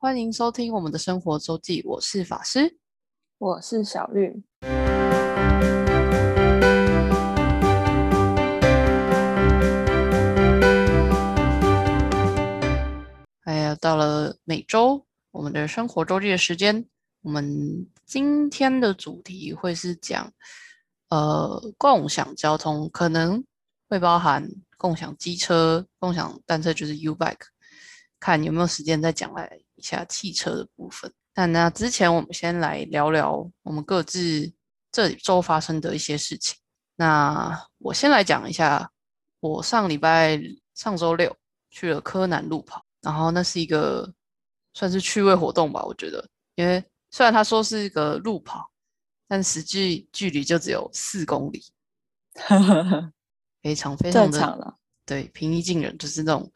欢迎收听我们的生活周记，我是法师，我是小绿。哎呀，到了每周我们的生活周记的时间，我们今天的主题会是讲，呃，共享交通可能会包含共享机车、共享单车，就是 U bike，看有没有时间再讲来一下汽车的部分。但那之前，我们先来聊聊我们各自这周发生的一些事情。那我先来讲一下，我上礼拜上周六去了柯南路跑，然后那是一个算是趣味活动吧，我觉得，因为虽然他说是一个路跑，但实际距离就只有四公里，非常非常的了。对，平易近人，就是那种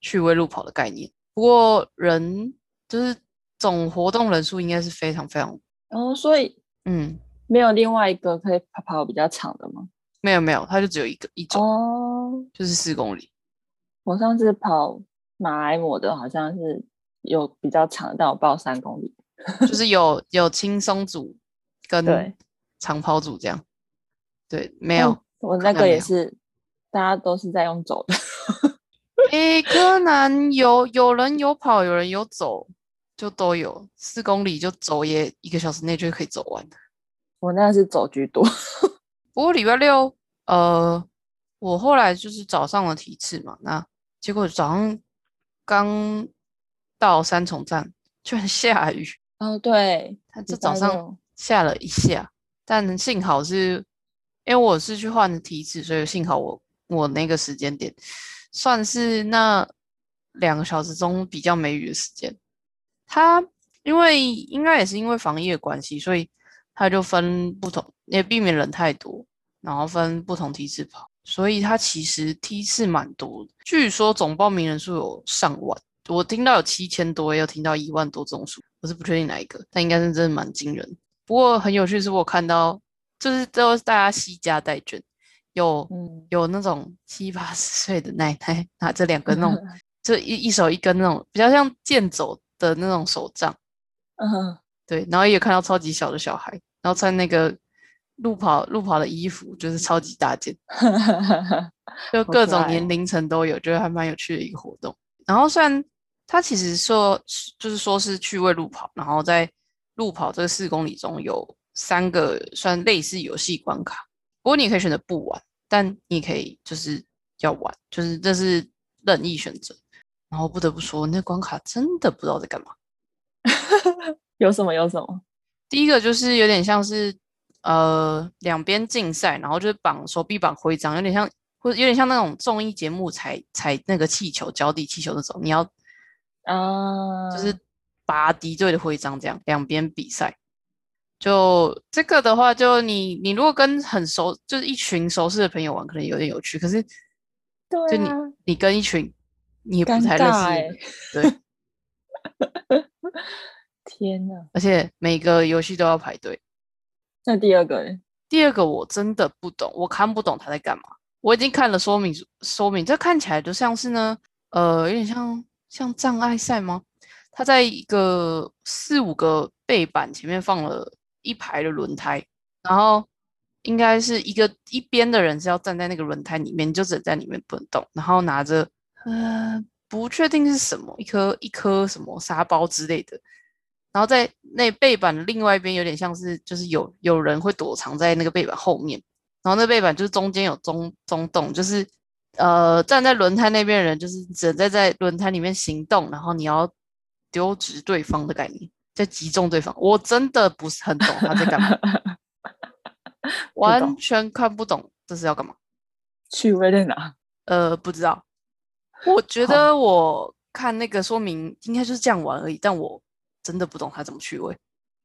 趣味路跑的概念。不过人就是总活动人数应该是非常非常哦，所以嗯，没有另外一个可以跑跑比较长的吗？没有没有，它就只有一个一种，哦，就是四公里。我上次跑马来貘的好像是有比较长，但我报三公里，就是有有轻松组跟对长跑组这样。对，没有，我那个也是，大家都是在用走的。诶，柯南有有人有跑，有人有走，就都有。四公里就走也一个小时内就可以走完的。我那是走居多，不过礼拜六，呃，我后来就是早上的体次嘛，那结果早上刚到三重站，居然下雨。哦，对，它这早上下了一下，但幸好是，因为我是去换的题次，所以幸好我我那个时间点算是那两个小时中比较没雨的时间。它因为应该也是因为防疫的关系，所以它就分不同，也避免人太多，然后分不同梯次跑，所以它其实梯次蛮多的。据说总报名人数有上万，我听到有七千多，也有听到一万多这种数，我是不确定哪一个，但应该是真的蛮惊人。不过很有趣是我看到，就是都是大家惜家带眷，有嗯，有那种七八十岁的奶奶拿着两个那种，就一一手一根那种比较像剑走的那种手杖，嗯，对，然后也有看到超级小的小孩，然后穿那个路跑路跑的衣服，就是超级大件，就好可爱各种年哦龄层都有，觉得还蛮有趣的一个活动。然后虽然它其实说就是说是趣味路跑，然后在路跑这四公里中有三个算类似游戏关卡，不过你也可以选择不玩，但你也可以就是要玩，就是这是任意选择。然后不得不说，那关卡真的不知道在干嘛。有什么有什么？第一个就是有点像是呃两边竞赛，然后就是绑手臂绑徽章，有点像或者有点像那种综艺节目踩踩那个气球脚底气球那种，你要啊，就是拔敌对的徽章，这样两边比赛。就这个的话，就你你如果跟很熟，就是一群熟识的朋友玩，可能有点有趣。可是就你你跟一群你也不太认识欸，对，天哪！而且每个游戏都要排队。那第二个呢第二个我真的不懂，我看不懂他在干嘛。我已经看了说明说明，这看起来就像是呢，呃，有点像像障碍赛吗？他在一个四五个背板前面放了一排的轮胎，然后应该是一个一边的人是要站在那个轮胎里面，就只能在里面不能动，然后拿着呃不确定是什么一颗一颗什么沙包之类的，然后在那背板的另外一边有点像是就是有有人会躲藏在那个背板后面，然后那背板就是中间有中中洞，就是呃站在轮胎那边的人就是只能在在轮胎里面行动，然后你要丢掷对方的概念，在击中对方。我真的不是很懂他在干嘛，完全看不懂这是要干嘛。趣味在哪？呃，不知道。我觉得我看那个说明应该就是这样玩而已，但我真的不懂他怎么趣味。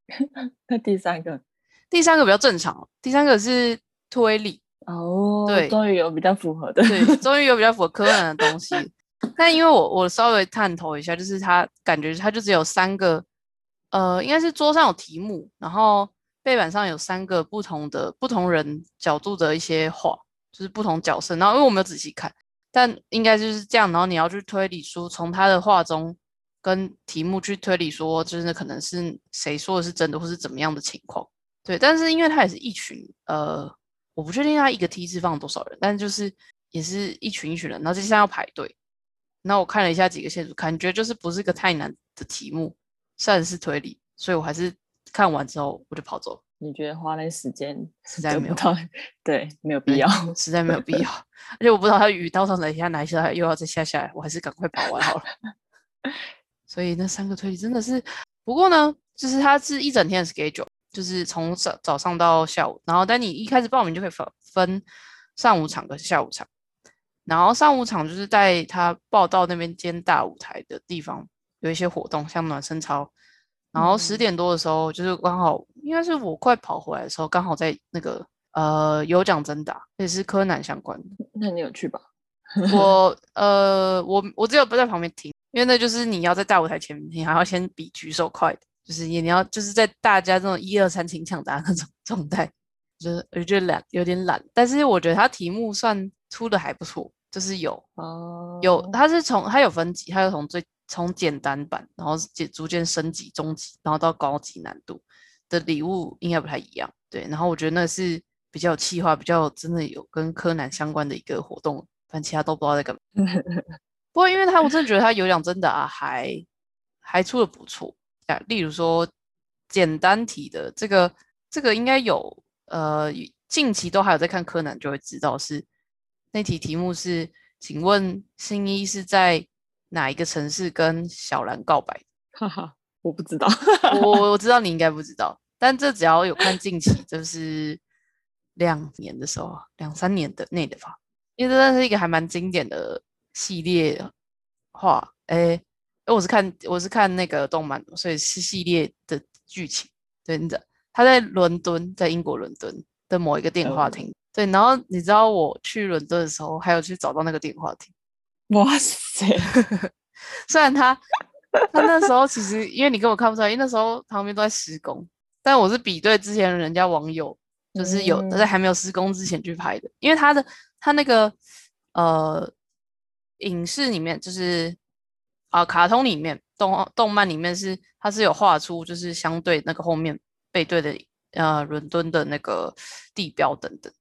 那第三个第三个比较正常，第三个是推理，哦，对终于有比较符合的，对，终于有比较符合科幻的东西。但因为我我稍微探头一下，就是他感觉他就只有三个，呃，应该是桌上有题目，然后背板上有三个不同的不同人角度的一些画，就是不同角色。然后因为我没有仔细看，但应该就是这样。然后你要去推理出从他的画中跟题目去推理说，就是可能是谁说的是真的，或是怎么样的情况。对，但是因为他也是一群，呃，我不确定他一个梯次放多少人，但就是也是一群一群人，然后接下来要排队。那我看了一下几个线索，感觉就是不是个太难的题目，算是推理，所以我还是看完之后我就跑走了。你觉得花那时间实在没有到，对，没有必要，实在没有必要。而且我不知道他雨到上哪一下哪一下又要再下下来，我还是赶快跑完好了。所以那三个推理真的是，不过呢，就是它是一整天的 schedule，就是从早早上到下午，然后但你一开始报名就可以分分上午场跟下午场。然后上午场就是在他报道那边兼大舞台的地方有一些活动，像暖身操。然后十点多的时候，就是刚好应该是我快跑回来的时候，刚好在那个呃有奖征答，也是柯南相关的。那你有去吧？我呃我我只有不在旁边听，因为那就是你要在大舞台前面听，还要先比举手快的，就是你你要就是在大家这种一二三请抢答那种状态，就是我觉得懒有点懒，但是我觉得他题目算。出的还不错，就是有哦，有他是从他有分级，他有从最从简单版，然后渐逐渐升级中级，然后到高级难度的礼物应该不太一样，对。然后我觉得那是比较有气化，比较真的有跟柯南相关的一个活动，反正其他都不知道在干嘛。不过因为他我真的觉得他有奖真的啊，还还出的不错啊，例如说简单题的这个这个应该有呃近期都还有在看柯南就会知道是。那题题目是，请问新一是在哪一个城市跟小兰告白？哈哈，我不知道，我我 知道你应该不知道，但这只要有看近期，就是两年的时候，两三年的内的吧，因为这是一个还蛮经典的系列画。哎，哎，我是看我是看那个动漫，所以是系列的剧情。对的，他在伦敦，在英国伦敦的某一个电话亭。对，然后你知道我去伦敦的时候，还有去找到那个电话亭。哇塞！虽然他他那时候其实，因为你根本看不出来，因为那时候旁边都在施工。但我是比对之前人家网友，就是有在还没有施工之前去拍的，因为他的他那个呃影视里面，就是啊卡通里面动动漫里面是他是有画出，就是相对那个后面背对的呃伦敦的那个地标等等。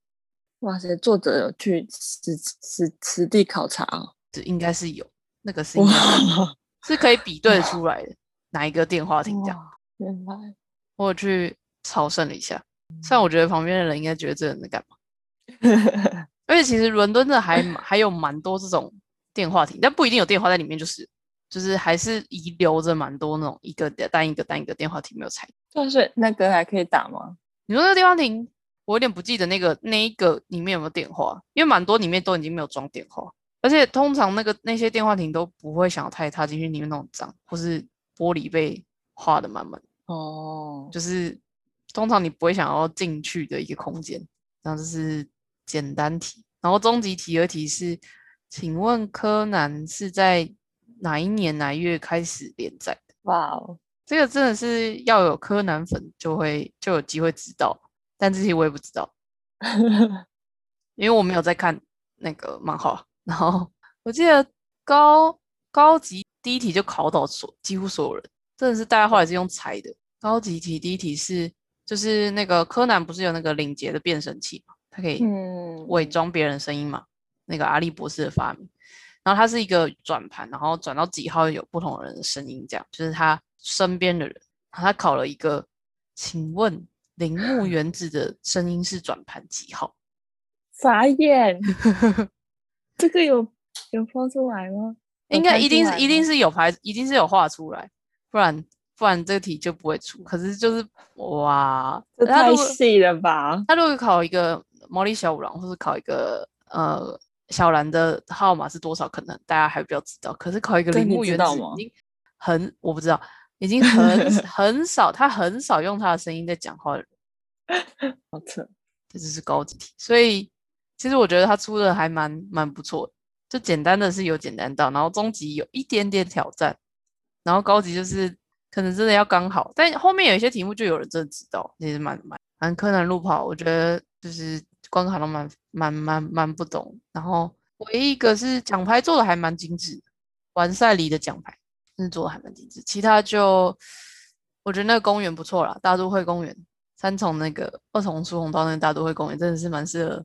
哇塞！作者有去实实实地考察哦，这应该是有那个是是可以比对出来的哪一个电话亭这样。原来我去朝圣了一下，虽然我觉得旁边的人应该觉得这人在干嘛，而且其实伦敦的还还有蛮多这种电话亭，但不一定有电话在里面，就是就是还是遗留着蛮多那种一个单一个单一个电话亭没有拆。就是那个还可以打吗？你说那个电话亭？我有点不记得那个那一个里面有没有电话，因为蛮多里面都已经没有装电话，而且通常那个那些电话亭都不会想要太踏进去里面那种脏，或是玻璃被画的满满哦，就是通常你不会想要进去的一个空间。然后这是简单题，然后终极题二题是，请问柯南是在哪一年哪月开始连载的？哇哦，这个真的是要有柯南粉就会就有机会知道。但这些我也不知道，因为我没有在看那个漫画。然后我记得高高级第一题就考倒所几乎所有人，真的是大家后来是用猜的。高级题第一题是就是那个柯南不是有那个领结的变声器嘛，它可以伪装别人声音嘛，那个阿笠博士的发明。然后它是一个转盘，然后转到几号有不同人的声音，这样就是他身边的人。他考了一个，请问。铃木原子的声音是转盘几号？傻眼，这个有有放出来吗？应该一定是一定是有排，一定是有画出来，不然不然这个题就不会出。可是就是哇，这太细了吧？他如果考一个毛利小五郎，或是考一个呃小兰的号码是多少，可能大家还比较知道。可是考一个铃木原子已经很我不知道。已经很 很少，他很少用他的声音在讲话的人，好扯，这就是高级题，所以其实我觉得他出的还蛮蛮不错的，就简单的是有简单到，然后中级有一点点挑战，然后高级就是可能真的要刚好，但后面有一些题目就有人真的知道，也是蛮蛮蛮柯南路跑，我觉得就是关卡都蛮蛮蛮蛮不懂，然后唯一一个是奖牌做的还蛮精致，完赛里的奖牌。真的做的还蛮精致。其他就我觉得那个公园不错啦，大都会公园，三重那个二重疏洪道那个大都会公园真的是蛮适合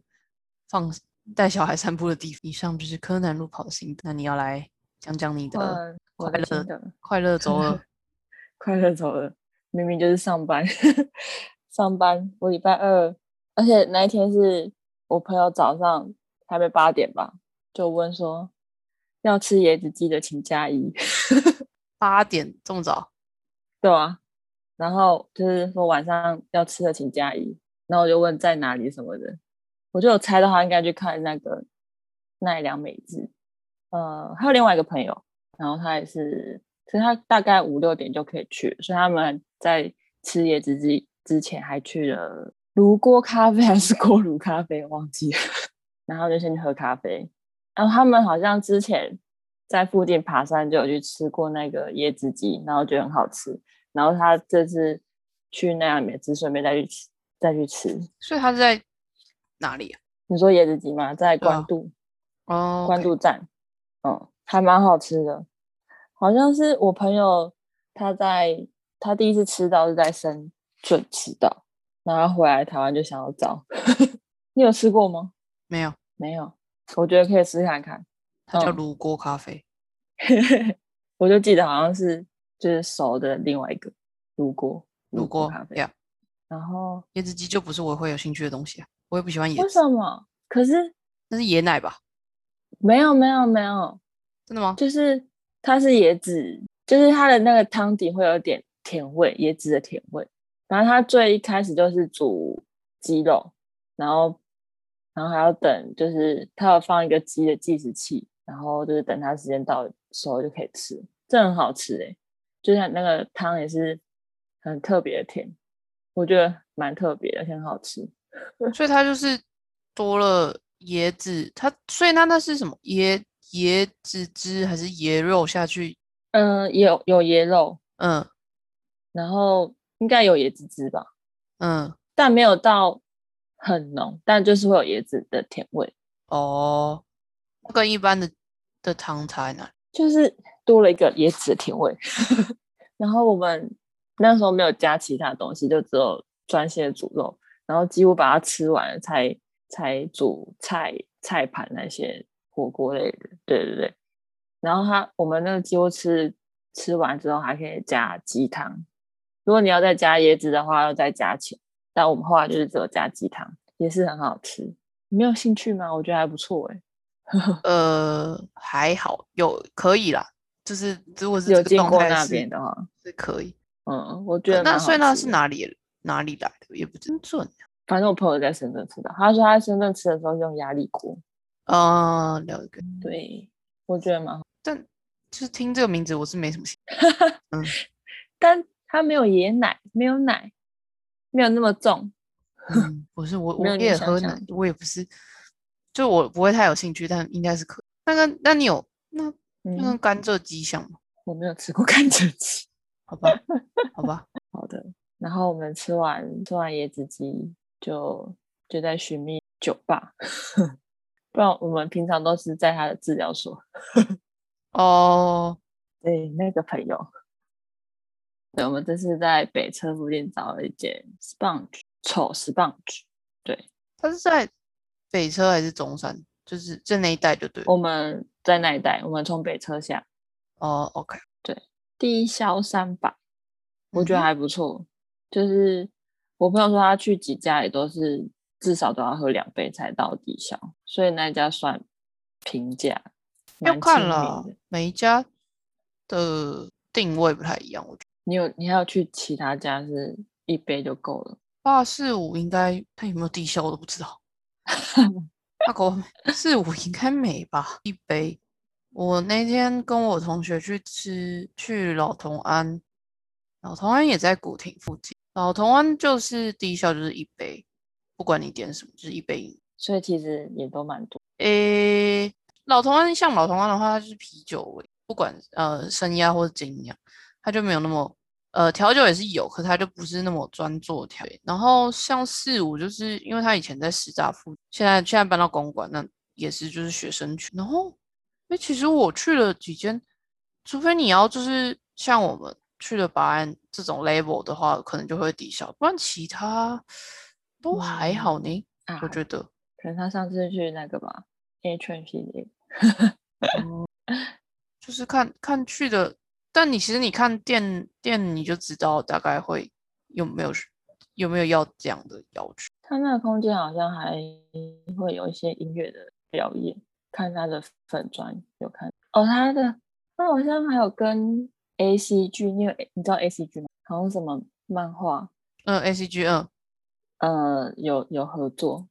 放带小孩散步的地方。以上就是柯南路跑的心得，那你要来讲讲你的快乐的快乐周二。快乐走了，明明就是上班，上班。我礼拜二，而且那一天是我朋友早上还没八点吧，就问说要吃椰子鸡的请加一，八点这么早？对啊，然后就是说晚上要吃的请加一，然后我就问在哪里什么的，我就有猜到他应该去看那个奈良美智，呃，还有另外一个朋友，然后他也是，其实他大概五六点就可以去，所以他们在吃椰子鸡之前还去了炉锅咖啡还是锅炉咖啡，忘记了，然后就先去喝咖啡，然后他们好像之前在附近爬山就有去吃过那个椰子鸡，然后觉得很好吃，然后他这次去奈良美智顺便再去吃再去吃。所以他在哪里啊？你说椰子鸡吗？在关渡。哦，关渡站，嗯，还蛮好吃的。好像是我朋友他在他第一次吃到是在深圳吃到，然后回来台湾就想要找。你有吃过吗？没有，没有，我觉得可以试看看。嗯它叫炉锅咖啡。我就记得好像是就是熟的另外一个炉锅炉锅咖啡，呀，然后椰子鸡就不是我会有兴趣的东西啊，我也不喜欢椰为子，什么？可是那是椰奶吧？没有没有没有，真的吗？就是它是椰子，就是它的那个汤底会有点甜味，椰子的甜味。然后它最一开始就是煮鸡肉，然后然后还要等，就是它要放一个鸡的计时器，然后就是等它时间到熟就可以吃，这很好吃诶、就像那个汤也是很特别的甜，我觉得蛮特别的，很好吃。所以它就是多了椰子，它所以它那是什么椰椰子汁还是椰肉下去？嗯，有有椰肉，嗯然后应该有椰子汁吧。嗯但没有到很浓，但就是会有椰子的甜味，哦，跟一般的的汤差在哪？就是多了一个椰子的甜味。然后我们那时候没有加其他东西，就只有专心的煮肉，然后几乎把它吃完了才才煮菜菜盘那些火锅类的，对对对。然后它我们那个几乎吃吃完之后还可以加鸡汤，如果你要再加椰子的话，要再加钱。但我们后来就是只有加鸡汤，也是很好吃。你没有兴趣吗？我觉得还不错哎、呃，还好，有可以啦，就是如果是有这个经过那边的话，是可以。嗯，我觉得那所以那？是哪里哪里来的？也不真准。反正我朋友在深圳吃的，他说他在深圳吃的时候用压力锅，啊，了解。对我觉得蛮好，但就是听这个名字，我是没什么兴趣 嗯但它没有椰奶，没有奶，没有那么重。嗯，不是我，我 也喝奶，我也不是，就我不会太有兴趣，但应该是可以。那个，那你有那那跟嗯，甘蔗鸡像吗？我没有吃过甘蔗鸡。好吧，好吧，好的，然后我们吃完吃完椰子鸡，就就在寻觅酒吧，不然我们平常都是在他的治疗所。哦，对，那个朋友，对，我们这次在北车附近找了一间 Sponge 丑 Sponge，对，他是在北车还是中山？就是在那一带就对。我们在那一带，我们从北车下哦，OK，对低消三百，我觉得还不错。就是我朋友说他去几家也都是至少都要喝两杯才到底消，所以那一家算平价，要看了。每一家的定位不太一样，我觉得你有你还要去其他家是一杯就够了。八四五应该它有没有低消我都不知道。那狗四五应该没吧？一杯。我那天跟我同学去吃去老同安，老同安也在古亭附近。老同安就是低消就是一杯，不管你点什么就是一杯饮。所以其实也都蛮多。诶，老同安像老同安的话，它就是啤酒味，不管呃生压或者精酿，它就没有那么呃调酒也是有，可它就不是那么专做调。然后像四五，就是因为他以前在师大附，现在现在搬到公馆，那也是就是学生区。然后，诶，其实我去了几间，除非你要就是像我们去了保安这种 level 的话，可能就会抵消，不然其他都还好呢。啊，我觉得，可能他上次去那个吧，A 圈系列，就是看看去的，但你其实你看店店你就知道大概会有没有有没有要这样的要求。他那个空间好像还会有一些音乐的表演，看他的粉砖有看哦，他的他好像还有跟 A C G，你有你知道 A C G 吗？好像什么漫画，嗯，A C G，嗯，呃，有有合作，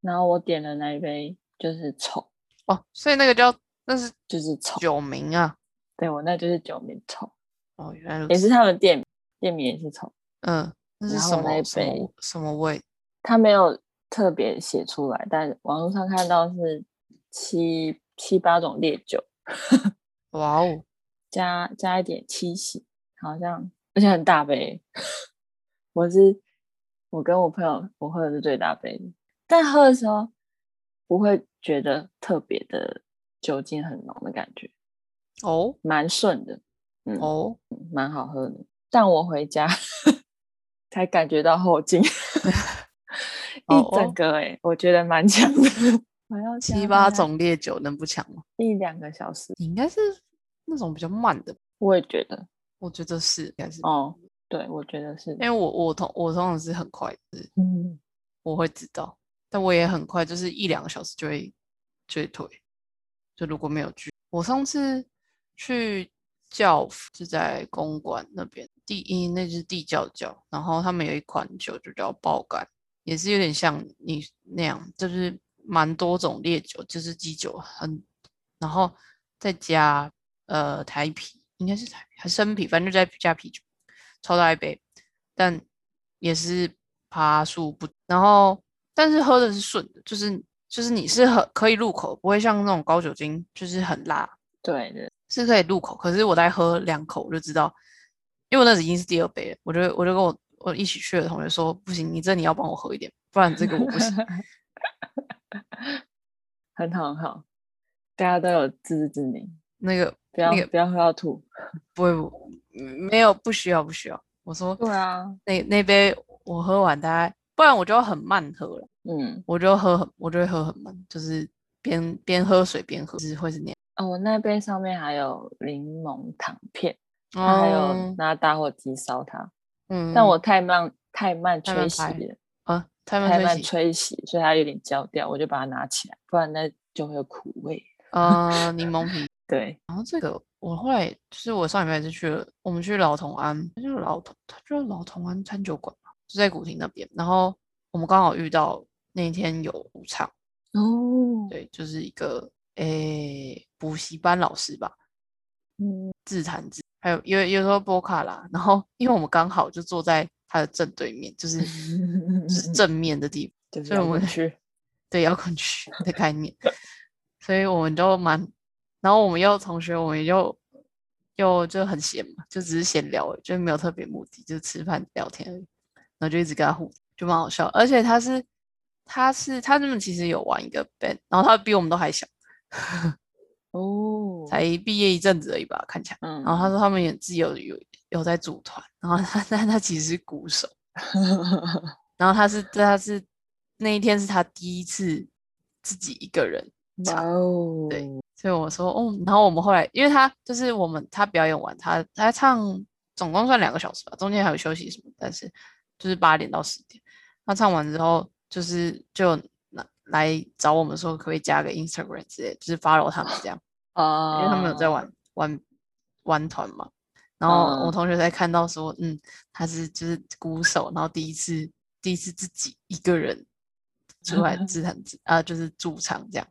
然后我点的那一杯就是丑哦，所以那个叫那是就是丑酒名啊，对我那就是酒名丑哦，原来，也是他们店店名也是丑，嗯，那是然什后那一么什么杯什么味？他没有特别写出来，但网络上看到是七七八种烈酒，哇哦，加加一点七喜，好像而且很大杯。我是我跟我朋友，我喝的是最大杯的，但喝的时候不会觉得特别的酒精很浓的感觉，哦蛮顺的，嗯，哦，嗯蛮好喝的。但我回家 才感觉到后劲，哦一整个哎、我觉得蛮强的。七八种烈酒能不强吗？一两个小时，你应该是那种比较慢的，我也觉得。我觉得是应该是，哦，对，我觉得是。因，为我我通我通常是很快，的是嗯，我会知道，但我也很快，就是一两个小时就会就会退。就如果没有剧，我上次去教府是在公馆那边，第一那就是地窖窖，然后他们有一款酒就叫爆肝，也是有点像你那样，就是蛮多种烈酒，就是基酒很，然后再加呃台啤，应该是台啤还是生啤，反正就在加啤酒，超大一杯，但也是爬树不，然后但是喝的是顺的，就是就是你是很可以入口，不会像那种高酒精就是很辣，对的，是可以入口。可是我再喝两口我就知道，因为我那已经是第二杯了，我就我就跟我我一起去的同学说，不行，你这你要帮我喝一点，不然这个我不行。很好很好，大家都有自知之明，那个不要、那个不要喝到吐。不会没有不需要不需要，我说对啊，那那杯我喝完大概，不然我就要很慢喝了。嗯，我就喝很，我就会喝很慢，就是边边喝水边喝，就是会是那样。哦，我那杯上面还有柠檬糖片，它还有哦拿打火机烧它，嗯，但我太慢太慢吹洗了，啊，太慢太慢吹洗，所以它有点焦掉，我就把它拿起来，不然那就会有苦味。呃，柠檬皮。对，然后这个我后来就是我上礼拜就去了，我们去老同安，就是老同，他就是老同安餐酒馆嘛，就在古亭那边。然后我们刚好遇到那天有舞场，哦，对，就是一个诶补习班老师吧，嗯，自弹自，还有有有时候波卡啦，然后因为我们刚好就坐在他的正对面，就是就是 正面的地方，就是所以我们摇滚区，对摇滚区的概念，所以我们都蛮，然后我们又同学，我们又又就很闲嘛，就只是闲聊就没有特别目的，就吃饭聊天而已，然后就一直跟他互动，就蛮好笑，而且他是他是他们其实有玩一个 band，然后他比我们都还小，哦，才毕业一阵子而已吧，看起来。嗯，然后他说他们也自己有有有在组团，然后他 但他其实是鼓手，然后他是他是那一天是他第一次自己一个人哦，对所以我说哦，然后我们后来因为他就是我们他表演完他他唱总共算两个小时吧，中间还有休息什么，但是就是八点到十点，他唱完之后就是就来来找我们说可不可以加个 Instagram 之类，就是 follow 他们这样。啊，因为他们有在玩玩玩团嘛。然后我嗯同学才看到说，嗯，他是就是鼓手，然后第一次第一次自己一个人出来自弹自啊，就是驻唱这样。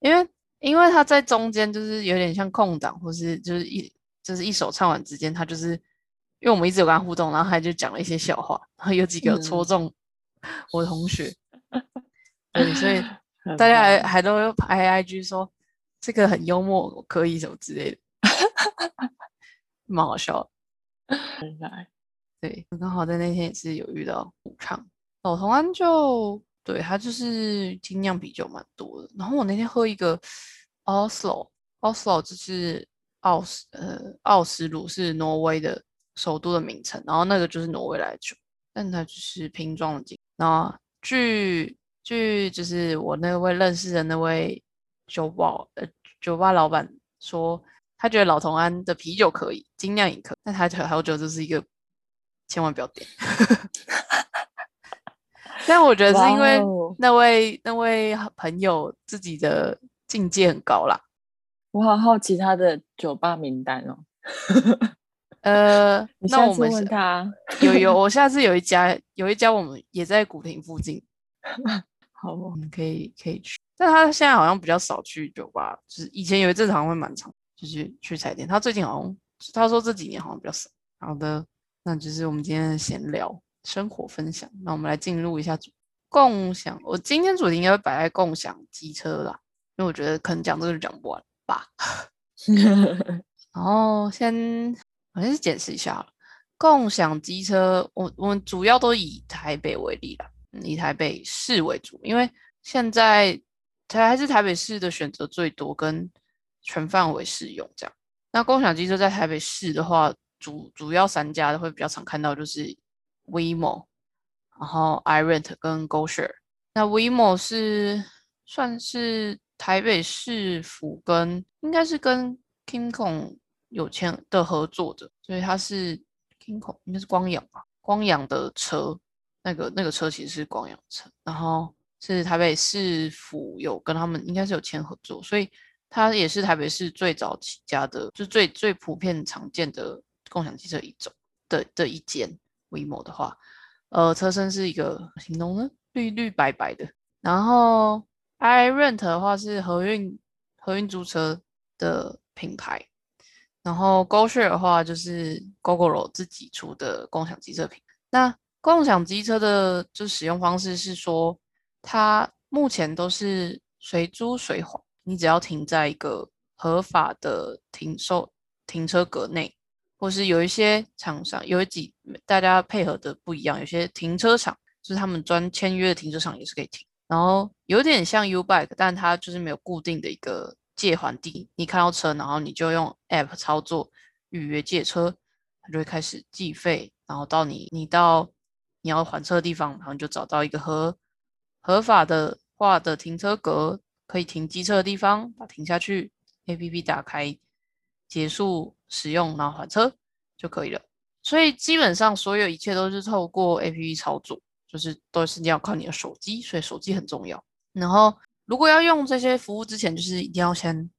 因为因为他在中间就是有点像空档，或是就是一就是一首唱完之间，他就是因为我们一直有跟他互动，然后他就讲了一些笑话，然后有几个戳嗯中我同学，对，所以大家还棒。还都会拍 IG 说这个很幽默，我可以什么之类的，蛮好笑的。原来。对，我刚好在那天也是有遇到武昌，老同安就对它就是精酿啤酒蛮多的。然后我那天喝一个 Oslo，Oslo 就是奥斯呃奥斯陆是挪威的首都的名称，然后那个就是挪威来的酒，但它就是瓶装的酒。那据据就是我那位认识的那位酒保呃酒吧老板说，他觉得老同安的啤酒可以，精酿也可以，但他觉得好酒就是一个千万不要点。但我觉得是因为那位那位朋友自己的境界很高啦。我好好奇他的酒吧名单哦。呃，那我们问他有有，我下次有一家有一家我们也在古亭附近，好，我们可以可以去。但他现在好像比较少去酒吧，就是以前有一阵好像会蛮长，就是去彩电。他最近好像他说这几年好像比较少。好的，那就是我们今天的闲聊生活分享。那我们来进入一下共享。我今天主题应该会摆在共享机车啦，因为我觉得可能讲这个就讲不完吧。然后先我先解释一下，共享机车，我我们主要都以台北为例啦，以台北市为主，因为现在。台还是台北市的选择最多，跟全范围适用这样。那共享机车在台北市的话，主主要三家都会比较常看到，就是 WeMo，然后 iRent 跟 GoShare。那 WeMo 是算是台北市府跟应该是跟 KingKong 有签的合作的，所以它是 KingKong 应该是光阳吧，光阳的车，那个那个车其实是光阳车，然后。是台北市府有跟他们应该是有签合作，所以它也是台北市最早起家的，就最最普遍常见的共享汽车一种的的一间。WeMo 的话，呃，车身是一个形容呢，绿绿白白的。然后 iRent 的话是合运合运租车的品牌，然后 GoShare 的话就是 GoGoRo 自己出的共享机车品。那共享机车的就使用方式是说。它目前都是随租随还，你只要停在一个合法的停售停车格内，或是有一些厂商有几大家配合的不一样，有些停车场就是他们专签约的停车场也是可以停，然后有点像 U Bike，但它就是没有固定的一个借还地，你看到车，然后你就用 App 操作预约借车，它就会开始计费，然后到你你到你要还车的地方，然后就找到一个合。合法的话的停车格可以停机车的地方，把停下去，A P P 打开，结束使用，然后还车就可以了。所以基本上所有一切都是透过 A P P 操作，就是都是要靠你的手机，所以手机很重要。然后如果要用这些服务之前，就是一定要先，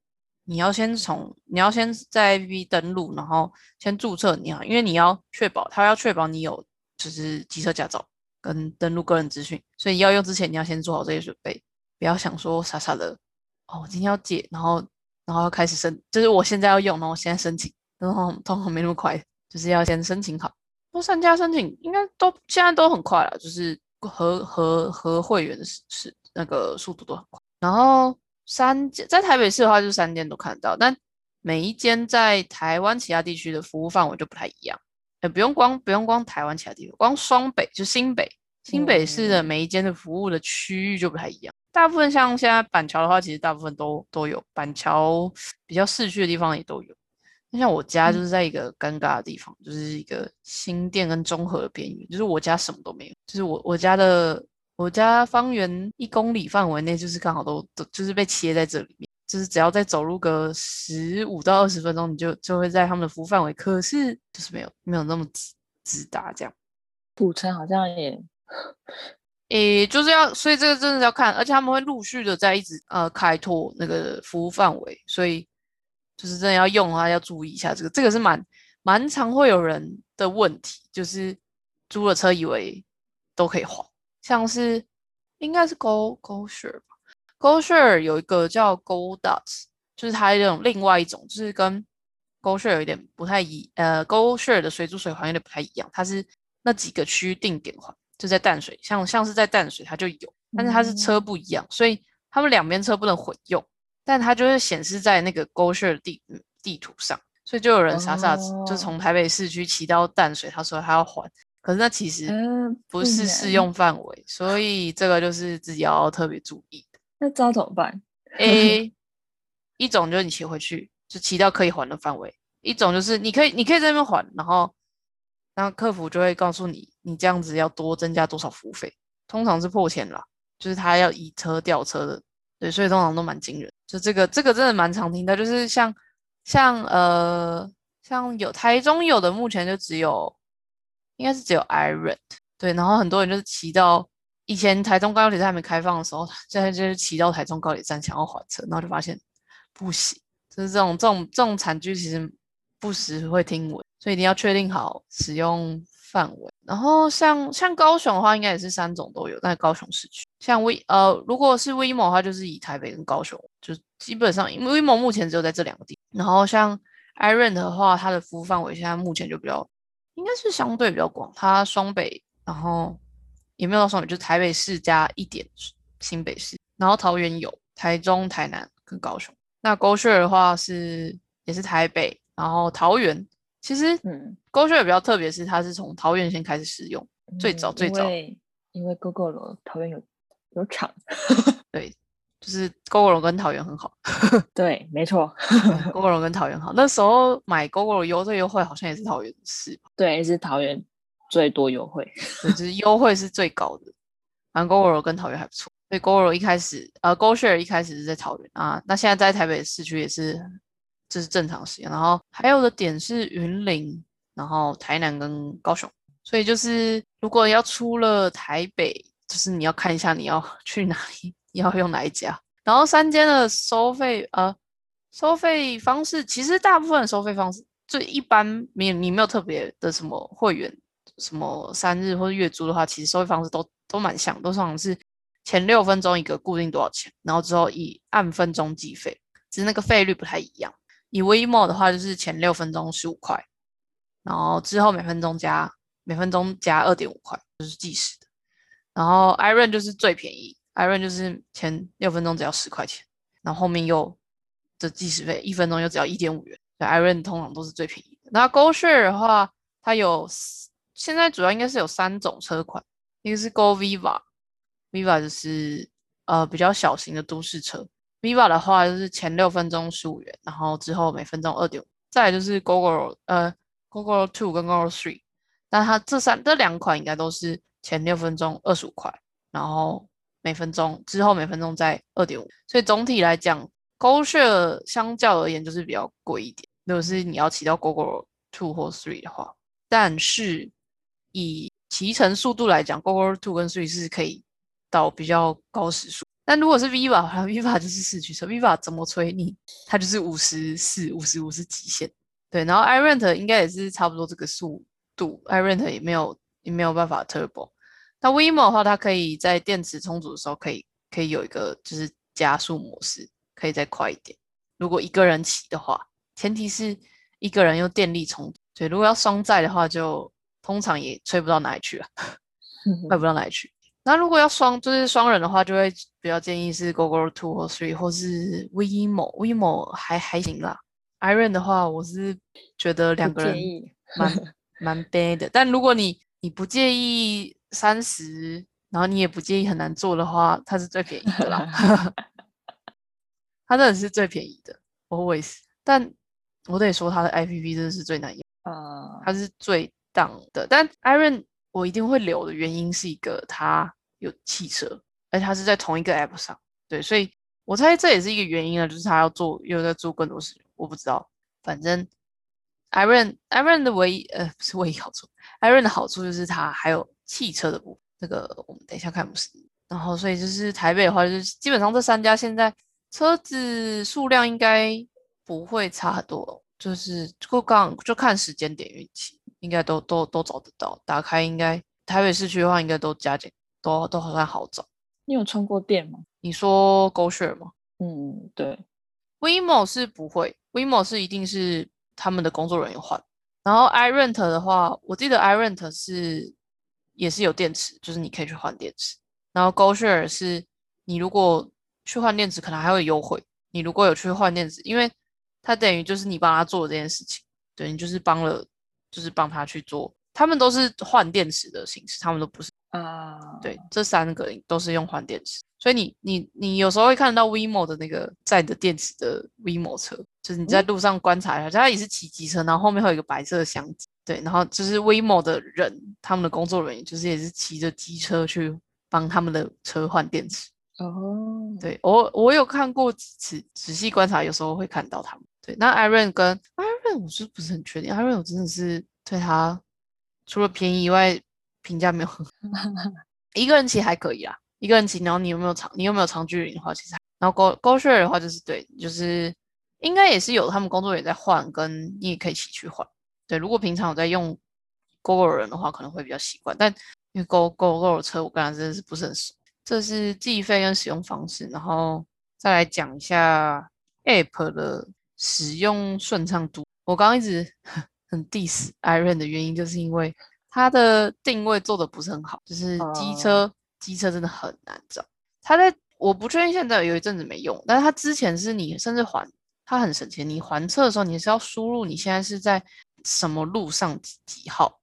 你要先从你要先在 A P P 登录，然后先注册你啊，因为你要确保它要确保你有就是机车驾照。跟登录个人资讯，所以要用之前你要先做好这些准备，不要想说傻傻的哦，我今天要借，然后然后要开始申，就是我现在要用，然后我现在申请，然后通常没那么快，就是要先申请好。那三家申请应该都现在都很快了，就是和和和会员的是是那个速度都很快。然后三间在台北市的话，就三间都看得到，但每一间在台湾其他地区的服务范围就不太一样。也不用光不用光台湾其他地方，光双北就新北新北市的每一间的服务的区域就不太一样。大部分像现在板桥的话，其实大部分都都有板桥比较市区的地方也都有。那像我家就是在一个尴尬的地方，就是一个新店跟中和的边缘，就是我家什么都没有，就是我我家的我家方圆一公里范围内就是刚好都都就是被切在这里面。就是只要再走路个十五到二十分钟，你就就会在他们的服务范围。可是就是没有没有那么直直达这样。古城好像也，诶，就是要，所以这个真的要看，而且他们会陆续的在一直呃开拓那个服务范围，所以就是真的要用的话要注意一下这个。这个是蛮蛮常会有人的问题，就是租了车以为都可以还，像是应该是 Go Go Share 吧。GoShare 有一个叫 GoDots，就是它这种另外一种，就是跟 GoShare 有点不太一，呃，GoShare 的随租随还有点不太一样，它是那几个区定点还，就在淡水，像像是在淡水它就有，但是它是车不一样，所以他们两边车不能混用，但它就是显示在那个 GoShare 地地图上，所以就有人傻傻就从台北市区骑到淡水，他说他要还，可是那其实不是适用范围，所以这个就是自己要特别注意。那知道怎么办？A 一种就是你骑回去，就骑到可以还的范围。一种就是你可以你可以在那边还，然后然后客服就会告诉你，你这样子要多增加多少服务费，通常是破千啦，就是他要移车吊车的，对，所以通常都蛮惊人。就这个这个真的蛮常听的，就是像像呃像有台中有的目前就只有应该是只有 Iron 对，然后很多人就是骑到以前台中高铁站还没开放的时候，现在就是骑到台中高铁站想要还车，然后就发现不行，就是这种这种这种惨剧其实不时会听闻，所以一定要确定好使用范围。然后像像高雄的话，应该也是三种都有，在高雄市区。像 V 呃，如果是 VMO 的话，就是以台北跟高雄，就基本上因为 VMO 目前只有在这两个地。然后像 Iron 的话，它的服务范围现在目前就比较应该是相对比较广，它双北，然后也没有到双北，就台北市加一点新北市，然后桃园有，台中、台南跟高雄。那 GoShare 的话是也是台北，然后桃园。其实，嗯，GoShare 比较特别，是它是从桃园先开始使用，最早最早，因为 GoGo 桃园有有厂，对，就是 GoGo 跟桃园很好，对，没错，GoGo 跟桃园好。那时候买 GoGo 优惠优惠好像也是桃园市，对，是桃园最多优惠，对，就是优惠是最高的。反正 GoGo 跟桃园还不错，所以 GoGo 一开始，呃，GoShare 一开始是在桃园啊，那现在在台北市区也是。这是正常时间，然后还有的点是云林，然后台南跟高雄，所以就是如果要出了台北，就是你要看一下你要 去哪里，你要用哪一家。然后三间的收费，呃，收费方式其实大部分收费方式最一般，没有你没有特别的什么会员，什么三日或者月租的话，其实收费方式都都蛮像，都像是前六分钟一个固定多少钱，然后之后以按分钟计费，只是那个费率不太一样。以 WeMo 的话，就是前六分钟十五块，然后之后每分钟加每分钟加二点五块，就是计时的。然后 Iron 就是最便宜，Iron 就是前六分钟只要十块钱，然后后面又的计时费一分钟又只要一点五元。Iron 通常都是最便宜的。那 GoShare 的话，它有现在主要应该是有三种车款，一个是 Go Viva，Viva 就是呃比较小型的都市车。Viva 的话就是前六分钟十五元，然后之后每分钟二点五。再就是 Google 呃 Google Two 跟 Google Three，但它这三这两款应该都是前六分钟二十五块，然后每分钟之后每分钟在二点五。所以总体来讲，GoShare 相较而言就是比较贵一点。如果是你要骑到 Google Two 或 Three 的话，但是以骑乘速度来讲，Google Two 跟 Three 是可以到比较高时速。但如果是 Viva，Viva 就是四驱车，Viva 怎么催你，它就是五十四、五十五是极限。对，然后 iRent 应该也是差不多这个速度，iRent 也没有也没有办法 Turbo。那 WeMo 的话，它可以在电池充足的时候，可以可以有一个就是加速模式，可以再快一点。如果一个人骑的话，前提是一个人用电力充。对，如果要双载的话，就通常也吹不到哪里去了，快不到哪里去。那如果要双就是双人的话，就会比较建议是 Google Two 或 Three 或是 WeMo，WeMo 还还行啦。Iron 的话，我是觉得两个人蛮 蛮 bad 的。但如果你你不介意三十，然后你也不介意很难做的话，它是最便宜的啦。它真的是最便宜的，always。但我得说它的 IPP 真的是最难用啊，它是最档的。但 Iron 我一定会留的原因是一个，它有汽车，而且它是在同一个 app 上，对，所以我猜这也是一个原因啊，就是他要做，又在做更多事情，我不知道，反正 Iron Iron 的唯一呃不是唯一好处，Iron 的好处就是它还有汽车的部分，这个我们等一下看不是，然后所以就是台北的话，就是基本上这三家现在车子数量应该不会差很多，就是就刚就看时间点运气。应该都都都找得到，打开应该台北市区的话，应该都加减都都好像好找。你有充过电吗？你说 GoShare 吗？嗯，对。WeMo 是不会，WeMo 是一定是他们的工作人员换。然后 iRent 的话，我记得 iRent 是也是有电池，就是你可以去换电池。然后 GoShare 是你如果去换电池，可能还会优惠。你如果有去换电池，因为它等于就是你帮他做这件事情，对你就是帮了。就是帮他去做，他们都是换电池的形式，他们都不是啊。对，这三个都是用换电池，所以你你你有时候会看到 WeMo 的那个载的电池的 WeMo 车，就是你在路上观察一下，就他也是骑机车，然后后面会有一个白色的箱子，对，然后就是 WeMo 的人，他们的工作人员就是也是骑着机车去帮他们的车换电池。哦，对我我有看过几次，仔细观察，有时候会看到他们。对，那 Iron 跟 Iron 我是不是很确定？Iron 我真的是对他除了便宜以外评价没有很好。一个人骑还可以啦，一个人骑，然后你有没有长你有没有长距离的话，其实还然后 Go Go Share 的话就是对，就是应该也是有他们工作人员在换，跟你也可以一起去换。对，如果平常有在用 Go Go 人的话，可能会比较习惯，但因为 Go Go Go 的车我刚才真的是不是很熟。这是计费跟使用方式，然后再来讲一下 App 的使用顺畅度。我刚刚一直 很 diss Iron 的原因，就是因为它的定位做的不是很好，就是机车机车真的很难找。它在我不确定现在有一阵子没用，但是它之前是你甚至还它很省钱，你还车的时候你是要输入你现在是在什么路上几几号，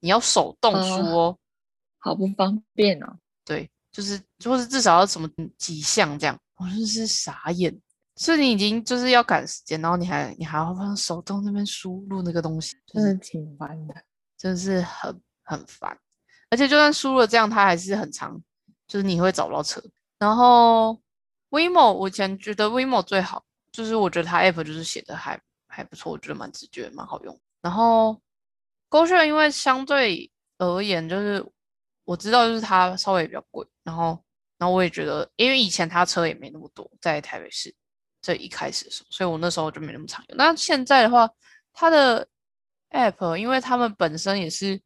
你要手动输哦，好不方便哦。对。就是，或是至少要什么几项这样，我真是傻眼。所以你已经就是要赶时间，然后你还你还要放手动那边输入那个东西，真的挺烦的，真的是很很烦。而且就算输入了这样，它还是很长，就是你会找不到车。然后 WeMo 我以前觉得 WeMo 最好，就是我觉得它 App 就是写的还还不错，我觉得蛮直觉，蛮好用。然后 GoShare 因为相对而言就是。我知道，就是它稍微比较贵，然后，然后我也觉得，因为以前它车也没那么多，在台北市这一开始的时候，所以我那时候就没那么常用。那现在的话，它的 App，因为他们本身也是 g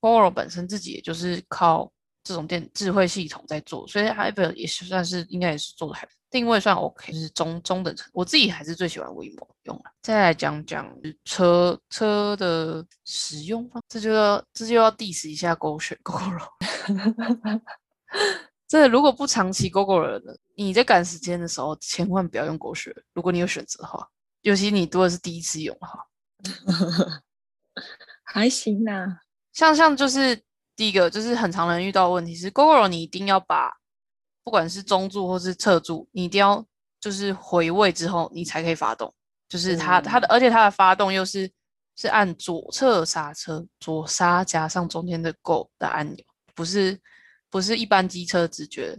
o r o 本身自己也就是靠这种电智慧系统在做，所以 App 也是算是应该也是做的还定位算 OK，就是中中等程。我自己还是最喜欢 WeMo 用了。再来讲讲车车的使用方，这就要这就要 diss 一下 Go 选 GoGo。这如果不长期 GoGo 的，你在赶时间的时候，千万不要用狗血。如果你有选择的话，尤其你多的是第一次用哈。还行啦，像像就是第一个就是很常人遇到问题是 GoGo，你一定要把。不管是中柱或是侧柱，你一定要就是回位之后，你才可以发动。就是它它的，而且它的发动又是是按左侧刹车，左刹加上中间的 Go 的按钮，不是不是一般机车直觉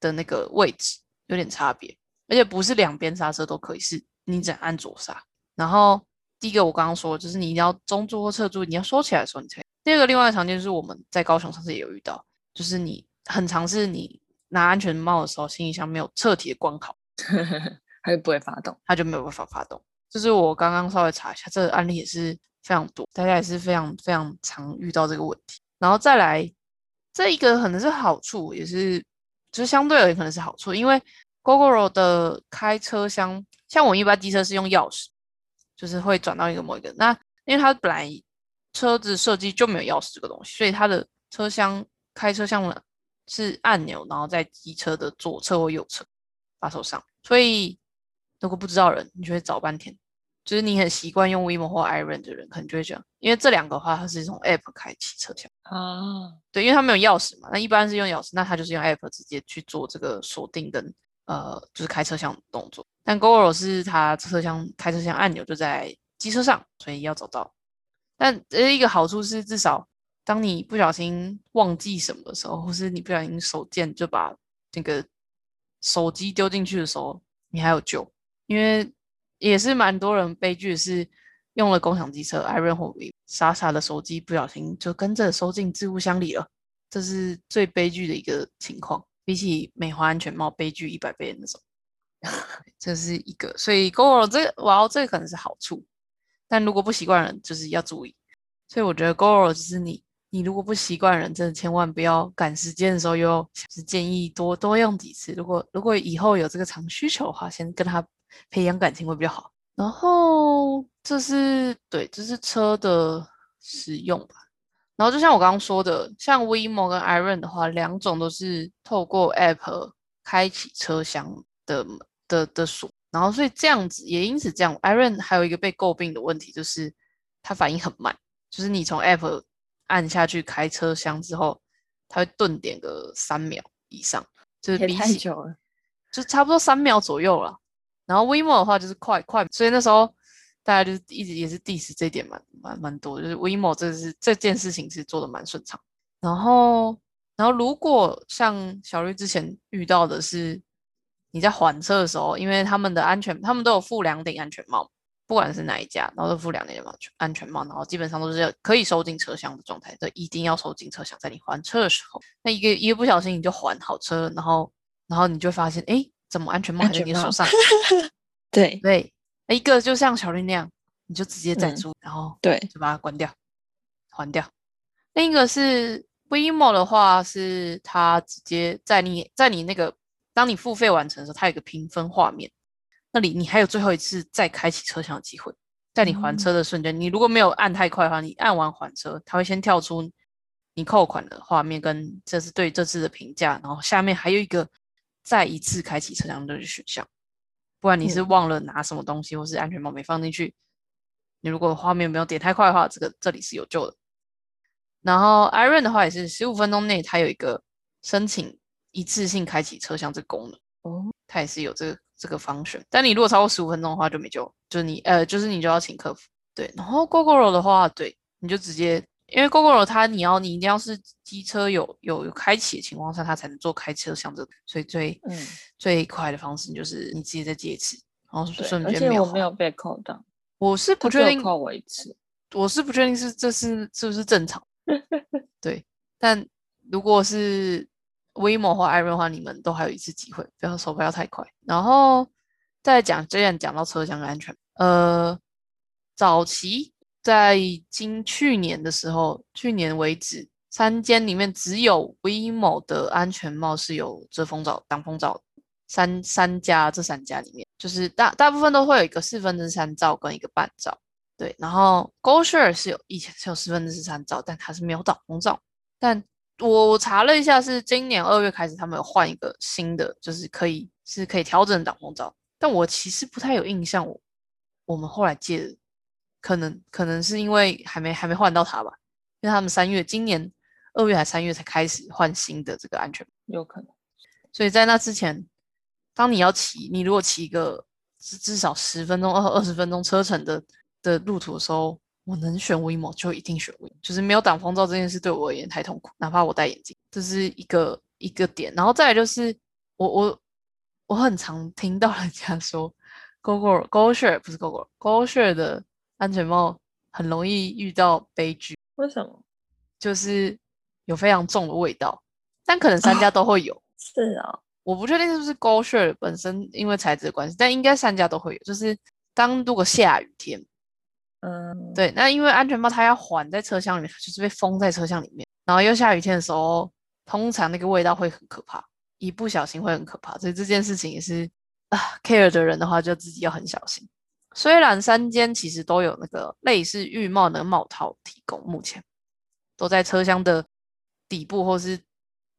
的那个位置，有点差别。而且不是两边刹车都可以，是你只按左刹。然后第一个我刚刚说，就是你一定要中柱或侧柱，你要收起来的时候你才。第二个另外的常见就是我们在高雄上次也有遇到，就是你很常是你。拿安全帽的时候，行李箱没有彻底的关好，它就不会发动，它就没有办法发动。就是我刚刚稍微查一下，这个案例也是非常多，大家也是非常非常常遇到这个问题。然后再来，这一个可能是好处，也是就是相对而言可能是好处，因为 GoGoRo 的开车厢，像我一般机车是用钥匙，就是会转到一个某一个。那因为它本来车子设计就没有钥匙这个东西，所以它的车厢开车厢呢。是按钮，然后在机车的左侧或右侧把手上。所以如果不知道人，你就会找半天。就是你很习惯用 WeMo 或 Iron 的人，可能就会这样。因为这两个话，它是从 App 开启车厢啊。对，因为它没有钥匙嘛。那一般是用钥匙，那它就是用 App 直接去做这个锁定跟呃，就是开车厢动作。但 Goro 是它车厢开车厢按钮就在机车上，所以要找到。但这一个好处是至少。当你不小心忘记什么的时候，或是你不小心手贱就把那个手机丢进去的时候，你还有救。因为也是蛮多人悲剧是用了共享机车，Iron 或傻傻的手机不小心就跟着收进置物箱里了，这是最悲剧的一个情况，比起美华安全帽悲剧一百倍的那种。这是一个，所以 GoGo 这哇，这可能是好处，但如果不习惯人，就是要注意。所以我觉得 GoGo 就是你。你如果不习惯人，真的千万不要赶时间的时候，又是建议多多用几次。如果如果以后有这个长需求的话，先跟他培养感情会比较好。然后这是对，这是车的使用吧。然后就像我刚刚说的，像 WeMo 跟 Iron 的话，两种都是透过 App 开启车厢的的的锁。然后所以这样子也因此这样，Iron 还有一个被诟病的问题就是它反应很慢，就是你从 App 按下去开车厢之后，它会顿点个三秒以上，就是比太久了，就差不多三秒左右了。然后 WeMo 的话就是快快，所以那时候大家就是一直也是 diss 这点蛮蛮蛮多，就是 WeMo 这是这件事情是做的蛮顺畅。然后然后如果像小绿之前遇到的是你在还车的时候，因为他们的安全他们都有附两顶安全帽，不管是哪一家，然后都附两顶安全安全帽，然后基本上都是可以收进车厢的状态，就一定要收进车厢，在你还车的时候，那一个一个不小心你就还好车，然后然后你就发现哎。怎么安全帽还在你手上？对对，一个就像小绿那样，你就直接载租，然后对，就把它关掉，还掉。另一个是 WeMo 的话，是它直接在你在你那个当你付费完成的时候，它有一个评分画面，那里你还有最后一次再开启车厢的机会，在你还车的瞬间，你如果没有按太快的话，你按完还车，它会先跳出你扣款的画面跟这是对这次的评价，然后下面还有一个。再一次开启车厢的选项，不然你是忘了拿什么东西，或是安全帽没放进去。你如果画面没有点太快的话，这个这里是有救的。然后 Iron 的话也是十五分钟内，它有一个申请一次性开启车厢这个功能哦，它也是有这个这个方选。但你如果超过十五分钟的话就没救，就是你呃就是你就要请客服。对，然后 GoGoRo 的话，对，你就直接。因为 GoGo 它你要你一定要是机车有有有开启的情况下，它才能做开车像这个，所以最嗯最快的方式就是你直接再接一次，然后瞬间没有。而且我没有被扣到，我是不确定扣我一次，我是不确定是这是是不是正常。对，但如果是 WeMo 或 Iron 的话，你们都还有一次机会，不要手不要太快。然后再讲，既然讲到车厢安全，呃，早期。在今去年的时候，去年为止，三间里面只有 WeMo 的安全帽是有遮风罩、挡风罩。三三家这三家里面，就是大大部分都会有一个四分之三罩跟一个半罩。对，然后 GoShare 是有以前是有四分之三罩，但它是没有挡风罩。但我我查了一下，是今年二月开始他们有换一个新的，就是可以是可以调整挡风罩。但我其实不太有印象，我我们后来借的。可能可能是因为还没还没换到它吧，因为他们三月今年二月还三月才开始换新的这个安全有可能。所以在那之前，当你要骑，你如果骑一个至至少十分钟二二十分钟车程的的路途的时候，我能选 WeMo 就一定选 WeMo，就是没有挡风罩这件事对我而言太痛苦，哪怕我戴眼镜，这是一个一个点。然后再来就是我我我很常听到人家说，GoGo GoShare 不是 GoGo GoShare 的。安全帽很容易遇到悲剧，为什么？就是有非常重的味道，但可能三家都会有。是啊，我不确定是不是 GoShare 本身因为材质的关系，但应该三家都会有。就是当如果下雨天，嗯，对，那因为安全帽它要缓在车厢里面，就是被封在车厢里面，然后又下雨天的时候，通常那个味道会很可怕，一不小心会很可怕。所以这件事情也是啊，care 的人的话就自己要很小心。虽然三间其实都有那个类似浴帽的帽套提供，目前都在车厢的底部或是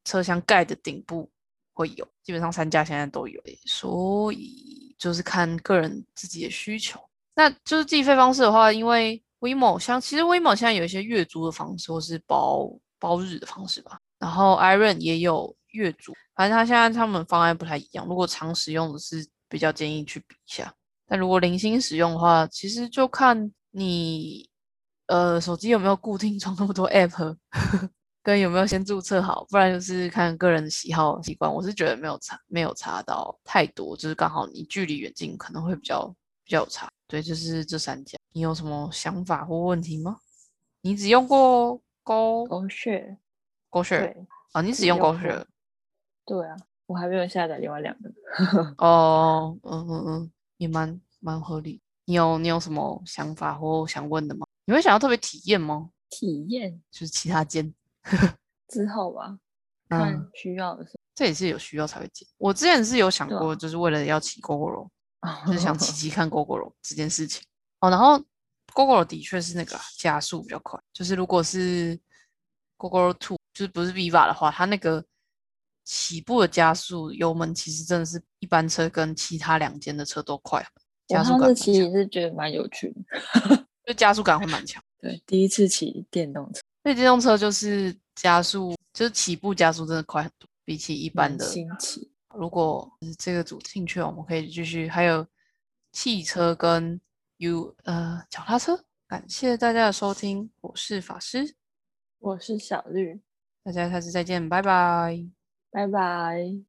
车厢盖的顶部会有，基本上三家现在都有，所以就是看个人自己的需求。那就是计费方式的话，因为 WeMo 像其实 WeMo 现在有一些月租的方式或是包包日的方式吧，然后 Iron 也有月租，反正他现在他们方案不太一样。如果常使用的是比较建议去比一下。那如果零星使用的话，其实就看你呃手机有没有固定装那么多 app，跟有没有先注册好，不然就是看个人的喜好习惯。我是觉得没有差，没有差到太多，就是刚好你距离远近可能会比较比较有差。对，就是这三家，你有什么想法或问题吗？你只用过高高血高血啊？你只用高血？对啊，我还没有下载另外两个。哦，嗯嗯嗯。也蛮蛮合理。你有你有什么想法或想问的吗？你会想要特别体验吗？体验就是其他间 之后吧，看需要的时候。这也是有需要才会接。我之前是有想过，就是为了要骑 GoGo 就是想骑 骑看 GoGo 这件事情。哦，然后 GoGo 的确是那个加速比较快，就是如果是 GoGo Two，就是不是 Viva 的话，它那个。起步的加速油门其实真的是一般车跟其他两间的车都快，加速感其实是觉得蛮有趣的，就加速感会蛮强。对，第一次骑电动车，所以电动车就是加速，就是起步加速真的快很多，比起一般的新奇。如果这个组兴趣，我们可以继续，还有汽车跟 U 呃脚踏车。感谢大家的收听，我是法师，我是小绿，大家下次再见，拜拜。拜拜。